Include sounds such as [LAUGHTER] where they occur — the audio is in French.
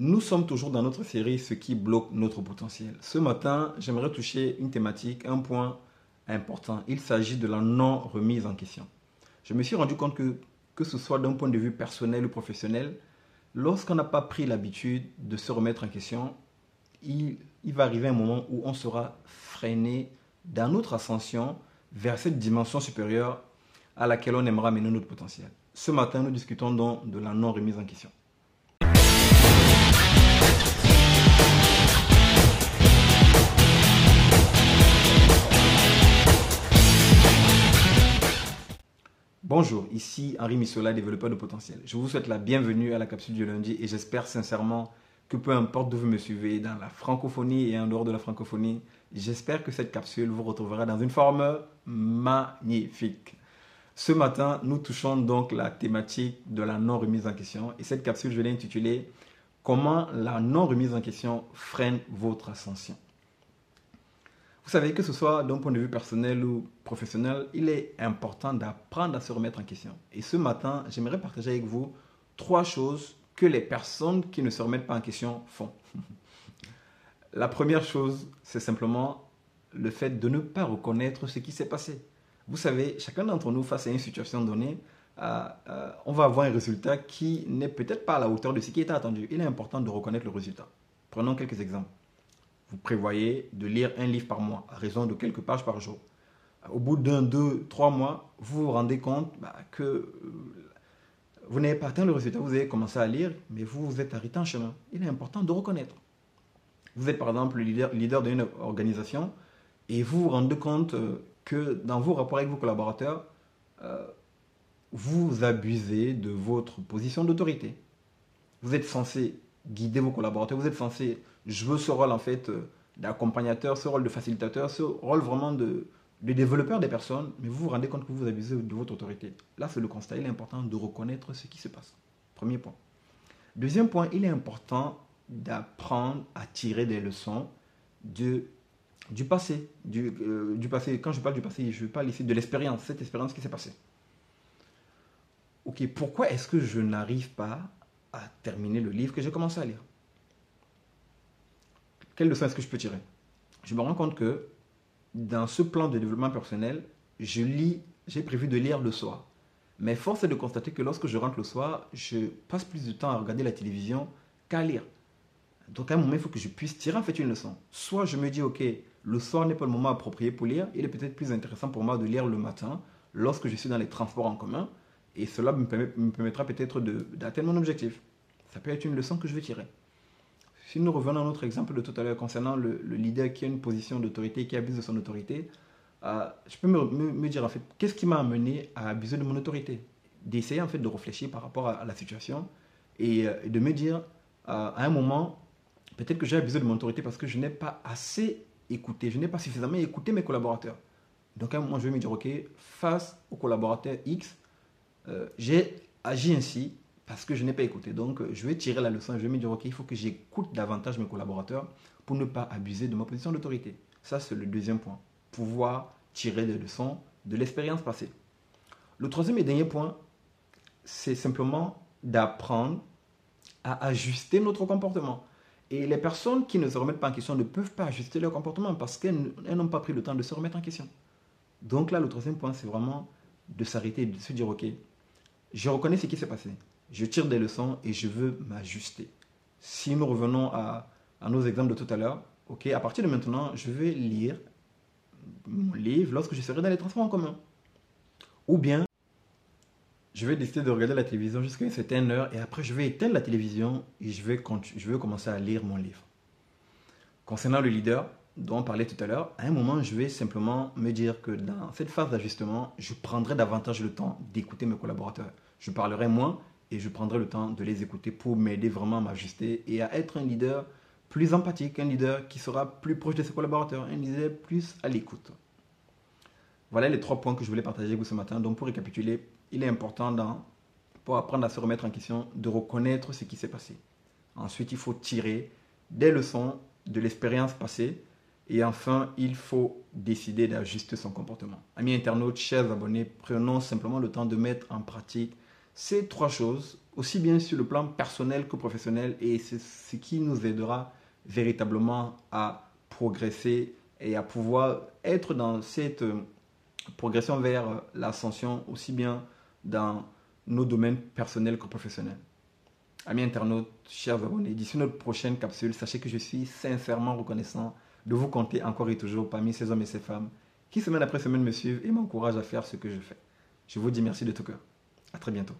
Nous sommes toujours dans notre série Ce qui bloque notre potentiel. Ce matin, j'aimerais toucher une thématique, un point important. Il s'agit de la non-remise en question. Je me suis rendu compte que, que ce soit d'un point de vue personnel ou professionnel, lorsqu'on n'a pas pris l'habitude de se remettre en question, il, va arriver un moment où on sera freiné dans notre ascension vers cette dimension supérieure à laquelle on aimera mener notre potentiel. Ce matin, nous discutons donc de la non-remise en question. Bonjour, ici Henri Missola, développeur de potentiel. Je vous souhaite la bienvenue à la capsule du lundi et j'espère sincèrement que peu importe d'où vous me suivez, dans la francophonie et en dehors de la francophonie, j'espère que cette capsule vous retrouvera dans une forme magnifique. Ce matin, nous touchons donc la thématique de la non-remise en question et cette capsule, je l'ai intitulée Comment la non-remise en question freine votre ascension. Vous savez que ce soit d'un point de vue personnel ou professionnel, il est important d'apprendre à se remettre en question. Et ce matin, j'aimerais partager avec vous trois choses que les personnes qui ne se remettent pas en question font. [LAUGHS] La première chose, c'est simplement le fait de ne pas reconnaître ce qui s'est passé. Vous savez, chacun d'entre nous, face à une situation donnée, euh, euh, on va avoir un résultat qui n'est peut-être pas à la hauteur de ce qui était attendu. Il est important de reconnaître le résultat. Prenons quelques exemples. Vous prévoyez de lire un livre par mois, à raison de quelques pages par jour. Au bout d'un, deux, trois mois, vous vous rendez compte bah, que euh, vous n'avez pas atteint le résultat. Vous avez commencé à lire, mais vous vous êtes arrêté en chemin. Il est important de reconnaître. Vous êtes par exemple le leader, d'une organisation et vous vous rendez compte que dans vos rapports avec vos collaborateurs, euh, vous abusez de votre position d'autorité. Vous êtes censé guider vos collaborateurs, vous êtes censé jouer ce rôle en fait euh, d'accompagnateur, ce rôle de facilitateur, ce rôle vraiment de, de développeur des personnes, mais vous vous rendez compte que vous abusez de votre autorité. Là, c'est le constat. Il est important de reconnaître ce qui se passe. Premier point. Deuxième point, il est important d'apprendre à tirer des leçons de du passé. Du, euh, du, passé. Quand je parle du passé, je parle ici de l'expérience, cette expérience qui s'est passée. Ok, pourquoi est-ce que je n'arrive pas à terminer le livre que j'ai commencé à lire Quelle leçon est-ce que je peux tirer? Je me rends compte que dans ce plan de développement personnel, je lis, j'ai prévu de lire le soir. Mais force est de constater que lorsque je rentre le soir, je passe plus de temps à regarder la télévision qu'à lire. Donc à un moment, il faut que je puisse tirer en fait une leçon. Soit je me dis, ok, le soir n'est pas le moment approprié pour lire. Il est peut-être plus intéressant pour moi de lire le matin lorsque je suis dans les transports en commun. Et cela me, permettra peut-être d'atteindre mon objectif. Ça peut être une leçon que je vais tirer. Si nous revenons à notre exemple de tout à l'heure concernant le, leader qui a une position d'autorité, qui abuse de son autorité, euh, je peux me, dire en fait, qu'est-ce qui m'a amené à abuser de mon autorité? D'essayer en fait de réfléchir par rapport à, la situation et, euh, de me dire, euh, à un moment, peut-être que j'ai abusé de mon autorité parce que je n'ai pas assez écouté, je n'ai pas suffisamment écouté mes collaborateurs. Donc à un moment, je vais me dire, OK, face aux collaborateurs X, euh, j'ai agi ainsi parce que je n'ai pas écouté. Donc je vais tirer la leçon, je vais me dire, OK, il faut que j'écoute davantage mes collaborateurs pour ne pas abuser de ma position d'autorité. Ça, c'est le deuxième point. Pouvoir tirer des leçons de l'expérience passée. Le troisième et dernier point, c'est simplement d'apprendre à ajuster notre comportement. Et les personnes qui ne se remettent pas en question ne peuvent pas ajuster leur comportement parce qu'elles n'ont pas pris le temps de se remettre en question. Donc là, le troisième point, c'est vraiment de s'arrêter, de se dire, OK, je reconnais ce qui s'est passé, je tire des leçons et je veux m'ajuster. Si nous revenons à, nos exemples de tout à l'heure, OK, à partir de maintenant, je vais lire mon livre lorsque je serai dans les transports en commun. Ou bien, je vais décider de regarder la télévision jusqu'à une certaine heure et après je vais éteindre la télévision et je vais, je vais commencer à lire mon livre. Concernant le leader dont on parlait tout à l'heure, à un moment je vais simplement me dire que dans cette phase d'ajustement, je prendrai davantage le temps d'écouter mes collaborateurs. Je parlerai moins et je prendrai le temps de les écouter pour m'aider vraiment à m'ajuster et à être un leader plus empathique, un leader qui sera plus proche de ses collaborateurs, un leader plus à l'écoute. Voilà les trois points que je voulais partager avec vous ce matin. Donc pour récapituler, il est important dans, pour apprendre à se remettre en question de reconnaître ce qui s'est passé. Ensuite, il faut tirer des leçons de l'expérience passée. Et enfin, il faut décider d'ajuster son comportement. Amis internautes, chers abonnés, prenons simplement le temps de mettre en pratique ces trois choses, aussi bien sur le plan personnel que professionnel, et c'est ce qui nous aidera véritablement à progresser et à pouvoir être dans cette euh, progression vers l'ascension, aussi bien dans nos domaines personnels que professionnels. Amis internautes, chers abonnés, d'ici notre prochaine capsule, sachez que je suis sincèrement reconnaissant de vous compter encore et toujours parmi ces hommes et ces femmes qui semaine après semaine me suivent et m'encouragent à faire ce que je fais. Je vous dis merci de tout cœur. À très bientôt.